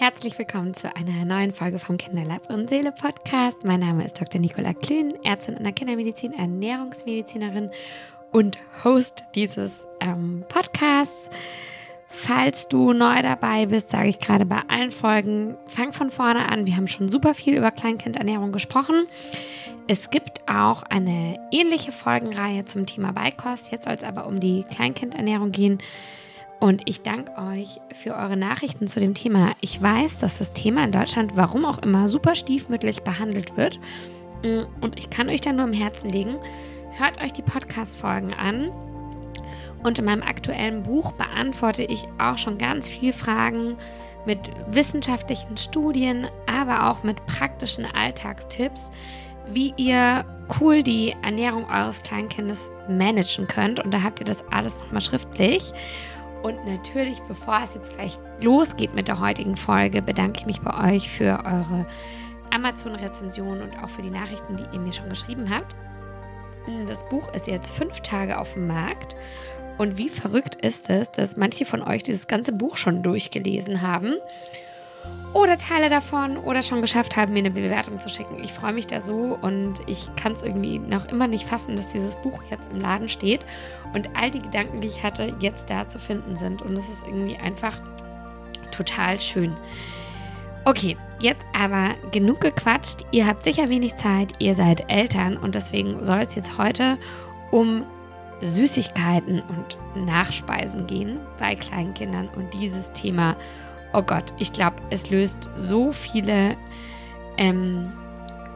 Herzlich willkommen zu einer neuen Folge vom Kinderleib und Seele Podcast. Mein Name ist Dr. Nicola Klün, Ärztin in der Kindermedizin, Ernährungsmedizinerin und Host dieses ähm, Podcasts. Falls du neu dabei bist, sage ich gerade bei allen Folgen, fang von vorne an. Wir haben schon super viel über Kleinkindernährung gesprochen. Es gibt auch eine ähnliche Folgenreihe zum Thema Beikost. Jetzt soll es aber um die Kleinkindernährung gehen. Und ich danke euch für eure Nachrichten zu dem Thema. Ich weiß, dass das Thema in Deutschland, warum auch immer, super stiefmütterlich behandelt wird. Mm, und ich kann euch da nur im Herzen legen. Hört euch die Podcast-Folgen an. Und in meinem aktuellen Buch beantworte ich auch schon ganz viele Fragen mit wissenschaftlichen Studien, aber auch mit praktischen Alltagstipps, wie ihr cool die Ernährung eures Kleinkindes managen könnt. Und da habt ihr das alles nochmal schriftlich. Und natürlich, bevor es jetzt gleich losgeht mit der heutigen Folge, bedanke ich mich bei euch für eure Amazon-Rezension und auch für die Nachrichten, die ihr mir schon geschrieben habt. Das Buch ist jetzt fünf Tage auf dem Markt. Und wie verrückt ist es, dass manche von euch dieses ganze Buch schon durchgelesen haben oder Teile davon oder schon geschafft haben, mir eine Bewertung zu schicken. Ich freue mich da so und ich kann es irgendwie noch immer nicht fassen, dass dieses Buch jetzt im Laden steht und all die Gedanken, die ich hatte, jetzt da zu finden sind. Und es ist irgendwie einfach total schön. Okay, jetzt aber genug gequatscht. Ihr habt sicher wenig Zeit, ihr seid Eltern und deswegen soll es jetzt heute um Süßigkeiten und Nachspeisen gehen bei Kleinkindern und dieses Thema oh Gott, ich glaube, es löst so viele ähm,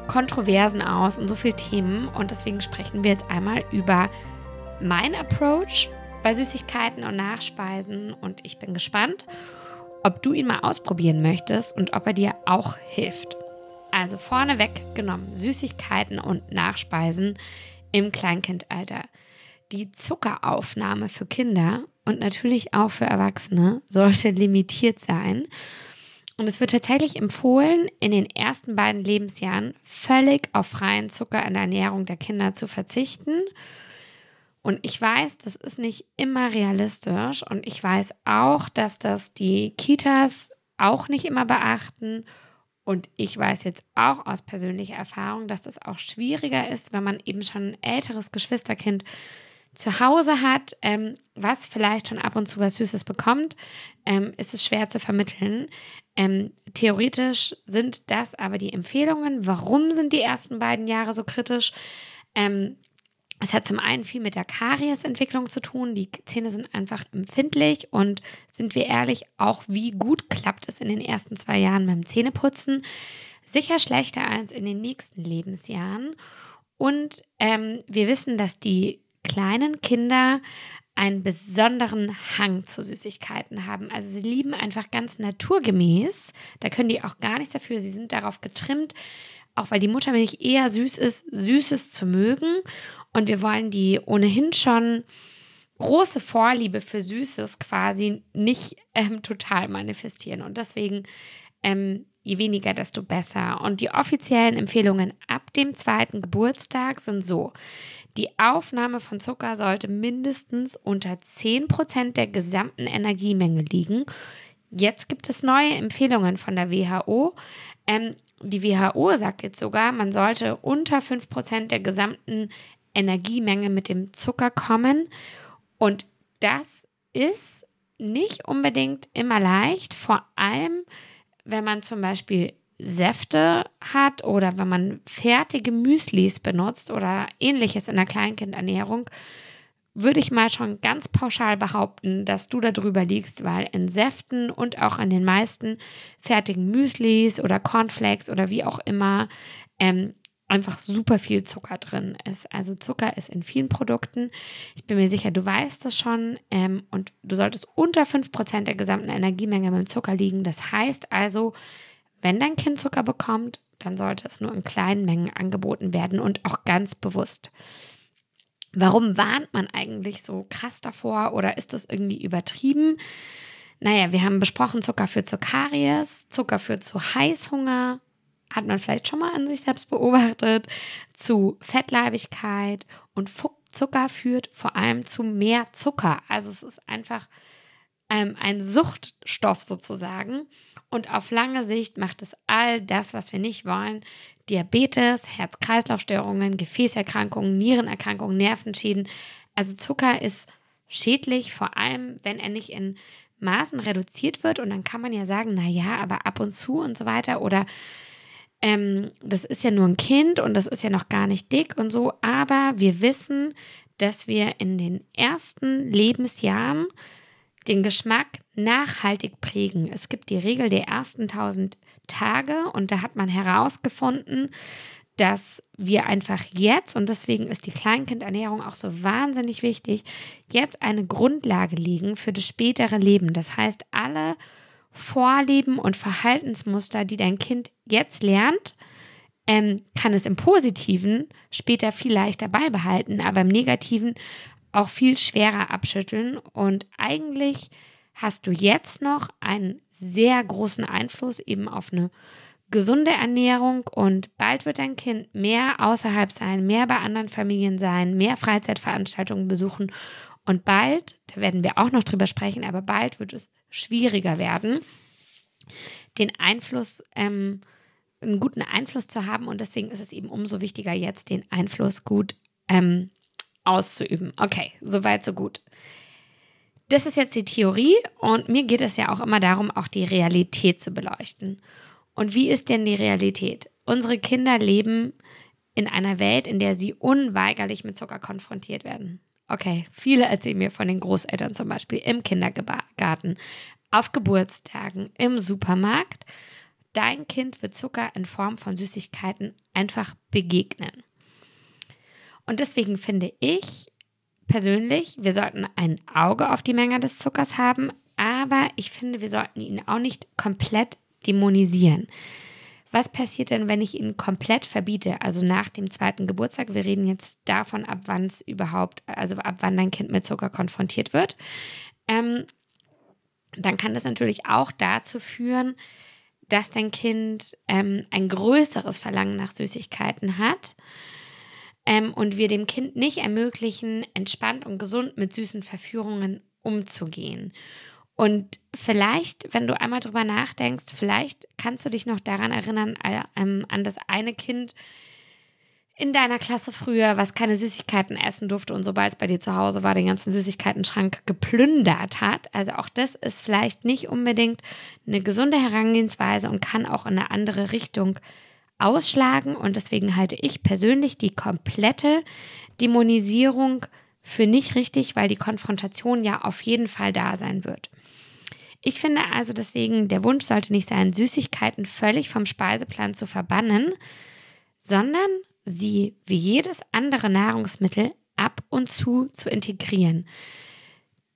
Kontroversen aus und so viele Themen. Und deswegen sprechen wir jetzt einmal über mein Approach bei Süßigkeiten und Nachspeisen. Und ich bin gespannt, ob du ihn mal ausprobieren möchtest und ob er dir auch hilft. Also vorneweg genommen, Süßigkeiten und Nachspeisen im Kleinkindalter. Die Zuckeraufnahme für Kinder und natürlich auch für Erwachsene sollte limitiert sein. Und es wird tatsächlich empfohlen, in den ersten beiden Lebensjahren völlig auf freien Zucker in der Ernährung der Kinder zu verzichten. Und ich weiß, das ist nicht immer realistisch. Und ich weiß auch, dass das die Kitas auch nicht immer beachten. Und ich weiß jetzt auch aus persönlicher Erfahrung, dass das auch schwieriger ist, wenn man eben schon ein älteres Geschwisterkind zu Hause hat, ähm, was vielleicht schon ab und zu was Süßes bekommt, ähm, ist es schwer zu vermitteln. Ähm, theoretisch sind das aber die Empfehlungen. Warum sind die ersten beiden Jahre so kritisch? Ähm, es hat zum einen viel mit der Kariesentwicklung zu tun. Die Zähne sind einfach empfindlich und sind wir ehrlich, auch wie gut klappt es in den ersten zwei Jahren beim Zähneputzen? Sicher schlechter als in den nächsten Lebensjahren. Und ähm, wir wissen, dass die kleinen Kinder einen besonderen Hang zu Süßigkeiten haben. Also sie lieben einfach ganz naturgemäß. Da können die auch gar nichts dafür. Sie sind darauf getrimmt, auch weil die Muttermilch eher süß ist, Süßes zu mögen. Und wir wollen die ohnehin schon große Vorliebe für Süßes quasi nicht ähm, total manifestieren. Und deswegen, ähm, je weniger, desto besser. Und die offiziellen Empfehlungen ab dem zweiten Geburtstag sind so. Die Aufnahme von Zucker sollte mindestens unter 10% der gesamten Energiemenge liegen. Jetzt gibt es neue Empfehlungen von der WHO. Ähm, die WHO sagt jetzt sogar, man sollte unter 5% der gesamten Energiemenge mit dem Zucker kommen. Und das ist nicht unbedingt immer leicht, vor allem wenn man zum Beispiel Säfte hat oder wenn man fertige Müslis benutzt oder ähnliches in der Kleinkindernährung, würde ich mal schon ganz pauschal behaupten, dass du da drüber liegst, weil in Säften und auch in den meisten fertigen Müslis oder Cornflakes oder wie auch immer ähm, einfach super viel Zucker drin ist. Also Zucker ist in vielen Produkten. Ich bin mir sicher, du weißt das schon. Ähm, und du solltest unter 5% der gesamten Energiemenge mit Zucker liegen. Das heißt also, wenn dein Kind Zucker bekommt, dann sollte es nur in kleinen Mengen angeboten werden und auch ganz bewusst. Warum warnt man eigentlich so krass davor oder ist das irgendwie übertrieben? Naja, wir haben besprochen, Zucker führt zu Karies, Zucker führt zu Heißhunger, hat man vielleicht schon mal an sich selbst beobachtet, zu Fettleibigkeit und Zucker führt vor allem zu mehr Zucker. Also es ist einfach ähm, ein Suchtstoff sozusagen. Und auf lange Sicht macht es all das, was wir nicht wollen. Diabetes, Herz-Kreislauf-Störungen, Gefäßerkrankungen, Nierenerkrankungen, Nervenschäden. Also Zucker ist schädlich, vor allem wenn er nicht in Maßen reduziert wird. Und dann kann man ja sagen, naja, aber ab und zu und so weiter. Oder ähm, das ist ja nur ein Kind und das ist ja noch gar nicht dick und so. Aber wir wissen, dass wir in den ersten Lebensjahren den Geschmack nachhaltig prägen. Es gibt die Regel der ersten 1000 Tage und da hat man herausgefunden, dass wir einfach jetzt, und deswegen ist die Kleinkindernährung auch so wahnsinnig wichtig, jetzt eine Grundlage legen für das spätere Leben. Das heißt, alle Vorlieben und Verhaltensmuster, die dein Kind jetzt lernt, ähm, kann es im Positiven später viel leichter beibehalten, aber im Negativen auch viel schwerer abschütteln. Und eigentlich hast du jetzt noch einen sehr großen Einfluss eben auf eine gesunde Ernährung und bald wird dein Kind mehr außerhalb sein, mehr bei anderen Familien sein, mehr Freizeitveranstaltungen besuchen und bald, da werden wir auch noch drüber sprechen, aber bald wird es schwieriger werden, den Einfluss, ähm, einen guten Einfluss zu haben und deswegen ist es eben umso wichtiger, jetzt den Einfluss gut ähm, auszuüben. Okay, soweit, so gut. Das ist jetzt die Theorie und mir geht es ja auch immer darum, auch die Realität zu beleuchten. Und wie ist denn die Realität? Unsere Kinder leben in einer Welt, in der sie unweigerlich mit Zucker konfrontiert werden. Okay, viele erzählen mir von den Großeltern zum Beispiel im Kindergarten, auf Geburtstagen, im Supermarkt. Dein Kind wird Zucker in Form von Süßigkeiten einfach begegnen. Und deswegen finde ich persönlich, wir sollten ein Auge auf die Menge des Zuckers haben, aber ich finde, wir sollten ihn auch nicht komplett dämonisieren. Was passiert denn, wenn ich ihn komplett verbiete? Also nach dem zweiten Geburtstag. Wir reden jetzt davon, ab wann es überhaupt, also ab wann dein Kind mit Zucker konfrontiert wird. Ähm, dann kann das natürlich auch dazu führen, dass dein Kind ähm, ein größeres Verlangen nach Süßigkeiten hat ähm, und wir dem Kind nicht ermöglichen, entspannt und gesund mit süßen Verführungen umzugehen. Und vielleicht, wenn du einmal drüber nachdenkst, vielleicht kannst du dich noch daran erinnern, äh, ähm, an das eine Kind in deiner Klasse früher, was keine Süßigkeiten essen durfte und sobald es bei dir zu Hause war, den ganzen Süßigkeiten-Schrank geplündert hat. Also auch das ist vielleicht nicht unbedingt eine gesunde Herangehensweise und kann auch in eine andere Richtung ausschlagen. Und deswegen halte ich persönlich die komplette Dämonisierung für nicht richtig, weil die Konfrontation ja auf jeden Fall da sein wird. Ich finde also deswegen, der Wunsch sollte nicht sein, Süßigkeiten völlig vom Speiseplan zu verbannen, sondern sie wie jedes andere Nahrungsmittel ab und zu zu integrieren.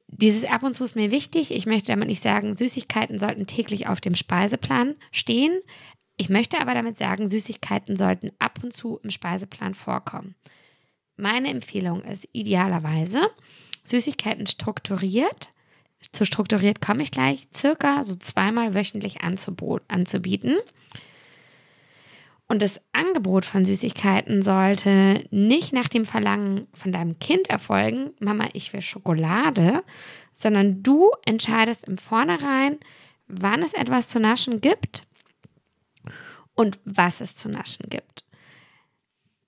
Dieses ab und zu ist mir wichtig. Ich möchte damit nicht sagen, Süßigkeiten sollten täglich auf dem Speiseplan stehen. Ich möchte aber damit sagen, Süßigkeiten sollten ab und zu im Speiseplan vorkommen. Meine Empfehlung ist idealerweise, Süßigkeiten strukturiert, zu strukturiert komme ich gleich, circa so zweimal wöchentlich anzubieten. Und das Angebot von Süßigkeiten sollte nicht nach dem Verlangen von deinem Kind erfolgen, Mama, ich will Schokolade, sondern du entscheidest im Vornherein, wann es etwas zu naschen gibt und was es zu naschen gibt.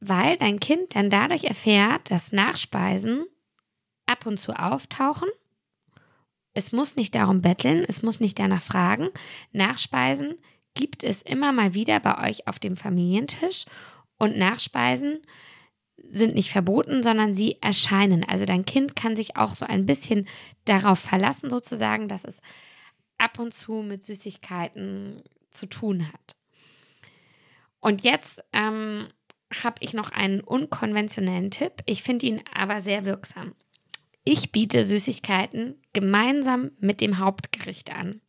Weil dein Kind dann dadurch erfährt, dass Nachspeisen ab und zu auftauchen. Es muss nicht darum betteln, es muss nicht danach fragen. Nachspeisen gibt es immer mal wieder bei euch auf dem Familientisch und Nachspeisen sind nicht verboten, sondern sie erscheinen. Also dein Kind kann sich auch so ein bisschen darauf verlassen, sozusagen, dass es ab und zu mit Süßigkeiten zu tun hat. Und jetzt ähm, habe ich noch einen unkonventionellen Tipp. Ich finde ihn aber sehr wirksam. Ich biete Süßigkeiten gemeinsam mit dem Hauptgericht an.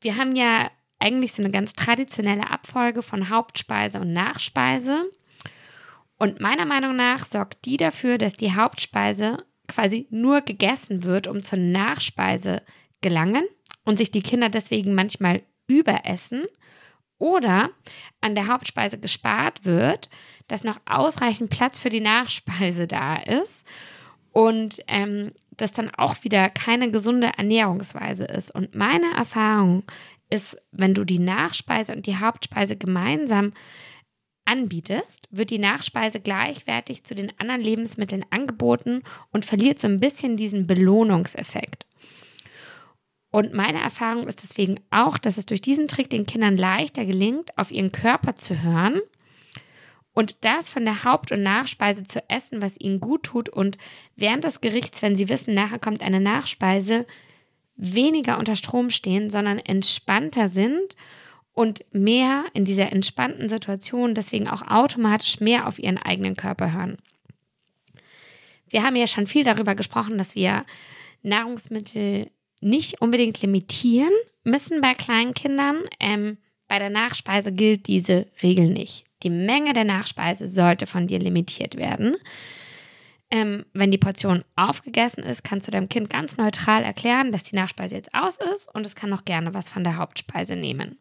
Wir haben ja eigentlich so eine ganz traditionelle Abfolge von Hauptspeise und Nachspeise. Und meiner Meinung nach sorgt die dafür, dass die Hauptspeise quasi nur gegessen wird, um zur Nachspeise gelangen und sich die Kinder deswegen manchmal überessen oder an der Hauptspeise gespart wird, dass noch ausreichend Platz für die Nachspeise da ist und ähm, das dann auch wieder keine gesunde Ernährungsweise ist. Und meine Erfahrung ist, wenn du die Nachspeise und die Hauptspeise gemeinsam anbietest, wird die Nachspeise gleichwertig zu den anderen Lebensmitteln angeboten und verliert so ein bisschen diesen Belohnungseffekt. Und meine Erfahrung ist deswegen auch, dass es durch diesen Trick den Kindern leichter gelingt, auf ihren Körper zu hören und das von der Haupt- und Nachspeise zu essen, was ihnen gut tut und während des Gerichts, wenn sie wissen, nachher kommt eine Nachspeise, weniger unter Strom stehen, sondern entspannter sind und mehr in dieser entspannten Situation deswegen auch automatisch mehr auf ihren eigenen Körper hören. Wir haben ja schon viel darüber gesprochen, dass wir Nahrungsmittel nicht unbedingt limitieren müssen bei kleinen Kindern. Ähm, bei der Nachspeise gilt diese Regel nicht. Die Menge der Nachspeise sollte von dir limitiert werden. Ähm, wenn die Portion aufgegessen ist, kannst du deinem Kind ganz neutral erklären, dass die Nachspeise jetzt aus ist und es kann noch gerne was von der Hauptspeise nehmen.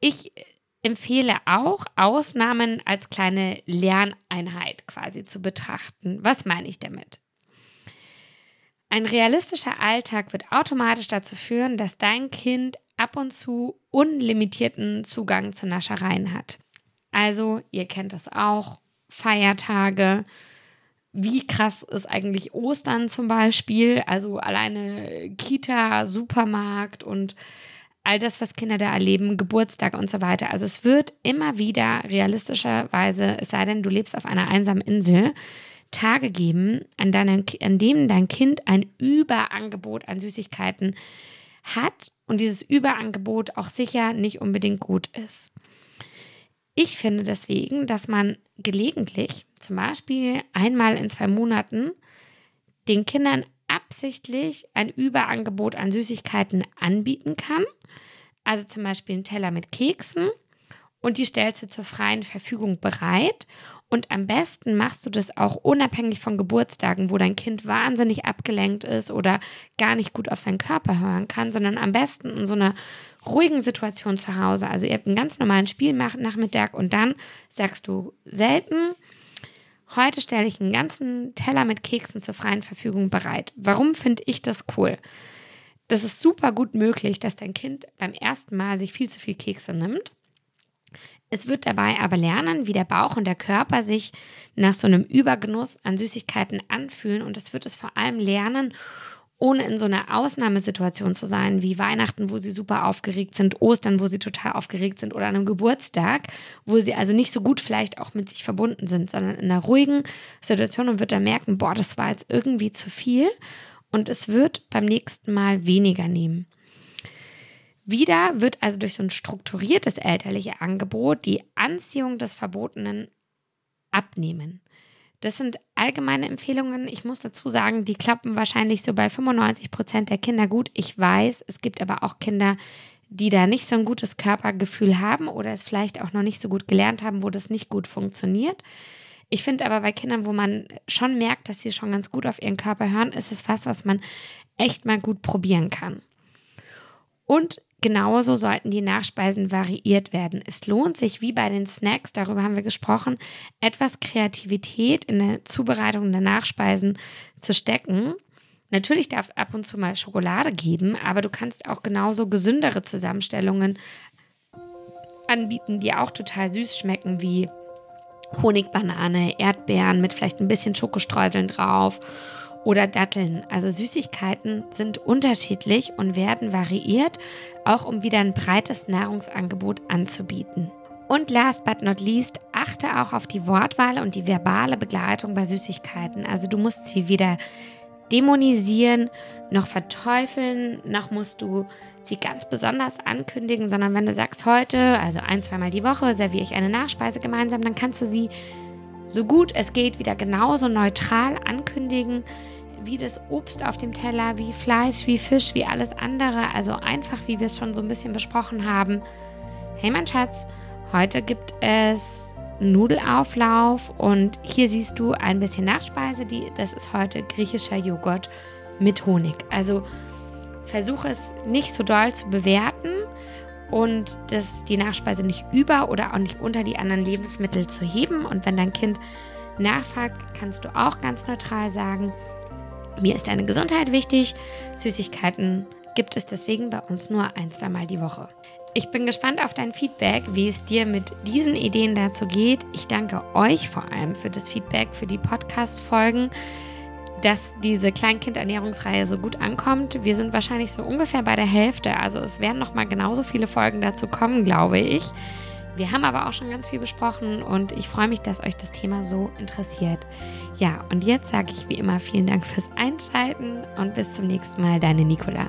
Ich empfehle auch, Ausnahmen als kleine Lerneinheit quasi zu betrachten. Was meine ich damit? Ein realistischer Alltag wird automatisch dazu führen, dass dein Kind ab und zu unlimitierten Zugang zu Naschereien hat. Also, ihr kennt das auch, Feiertage. Wie krass ist eigentlich Ostern zum Beispiel? Also alleine Kita, Supermarkt und all das, was Kinder da erleben, Geburtstag und so weiter. Also es wird immer wieder realistischerweise, es sei denn, du lebst auf einer einsamen Insel, Tage geben, an, deinen, an denen dein Kind ein Überangebot an Süßigkeiten hat und dieses Überangebot auch sicher nicht unbedingt gut ist. Ich finde deswegen, dass man gelegentlich, zum Beispiel einmal in zwei Monaten, den Kindern absichtlich ein Überangebot an Süßigkeiten anbieten kann. Also zum Beispiel einen Teller mit Keksen und die stellst du zur freien Verfügung bereit. Und am besten machst du das auch unabhängig von Geburtstagen, wo dein Kind wahnsinnig abgelenkt ist oder gar nicht gut auf seinen Körper hören kann, sondern am besten in so einer ruhigen Situation zu Hause. Also ihr habt einen ganz normalen Spielnachmittag und dann sagst du selten, heute stelle ich einen ganzen Teller mit Keksen zur freien Verfügung bereit. Warum finde ich das cool? Das ist super gut möglich, dass dein Kind beim ersten Mal sich viel zu viel Kekse nimmt. Es wird dabei aber lernen, wie der Bauch und der Körper sich nach so einem Übergenuss an Süßigkeiten anfühlen und es wird es vor allem lernen, ohne in so einer Ausnahmesituation zu sein, wie Weihnachten, wo sie super aufgeregt sind, Ostern, wo sie total aufgeregt sind oder an einem Geburtstag, wo sie also nicht so gut vielleicht auch mit sich verbunden sind, sondern in einer ruhigen Situation und wird dann merken, boah, das war jetzt irgendwie zu viel und es wird beim nächsten Mal weniger nehmen. Wieder wird also durch so ein strukturiertes elterliche Angebot die Anziehung des Verbotenen abnehmen. Das sind allgemeine Empfehlungen. Ich muss dazu sagen, die klappen wahrscheinlich so bei 95 Prozent der Kinder gut. Ich weiß, es gibt aber auch Kinder, die da nicht so ein gutes Körpergefühl haben oder es vielleicht auch noch nicht so gut gelernt haben, wo das nicht gut funktioniert. Ich finde aber bei Kindern, wo man schon merkt, dass sie schon ganz gut auf ihren Körper hören, ist es was, was man echt mal gut probieren kann. Und Genauso sollten die Nachspeisen variiert werden. Es lohnt sich, wie bei den Snacks, darüber haben wir gesprochen, etwas Kreativität in der Zubereitung der Nachspeisen zu stecken. Natürlich darf es ab und zu mal Schokolade geben, aber du kannst auch genauso gesündere Zusammenstellungen anbieten, die auch total süß schmecken, wie Honigbanane, Erdbeeren mit vielleicht ein bisschen Schokostreuseln drauf oder Datteln. Also Süßigkeiten sind unterschiedlich und werden variiert, auch um wieder ein breites Nahrungsangebot anzubieten. Und last but not least, achte auch auf die Wortwahl und die verbale Begleitung bei Süßigkeiten. Also du musst sie weder dämonisieren noch verteufeln, noch musst du sie ganz besonders ankündigen, sondern wenn du sagst, heute, also ein, zweimal die Woche, serviere ich eine Nachspeise gemeinsam, dann kannst du sie so gut es geht wieder genauso neutral ankündigen wie das Obst auf dem Teller, wie Fleisch, wie Fisch, wie alles andere. Also einfach, wie wir es schon so ein bisschen besprochen haben. Hey mein Schatz, heute gibt es Nudelauflauf und hier siehst du ein bisschen Nachspeise. Die, das ist heute griechischer Joghurt mit Honig. Also versuche es nicht so doll zu bewerten und das, die Nachspeise nicht über oder auch nicht unter die anderen Lebensmittel zu heben. Und wenn dein Kind nachfragt, kannst du auch ganz neutral sagen, mir ist deine Gesundheit wichtig, Süßigkeiten gibt es deswegen bei uns nur ein, zweimal die Woche. Ich bin gespannt auf dein Feedback, wie es dir mit diesen Ideen dazu geht. Ich danke euch vor allem für das Feedback, für die Podcast-Folgen, dass diese Kleinkindernährungsreihe so gut ankommt. Wir sind wahrscheinlich so ungefähr bei der Hälfte. Also es werden noch mal genauso viele Folgen dazu kommen, glaube ich. Wir haben aber auch schon ganz viel besprochen und ich freue mich, dass euch das Thema so interessiert. Ja, und jetzt sage ich wie immer vielen Dank fürs Einschalten und bis zum nächsten Mal, deine Nicola.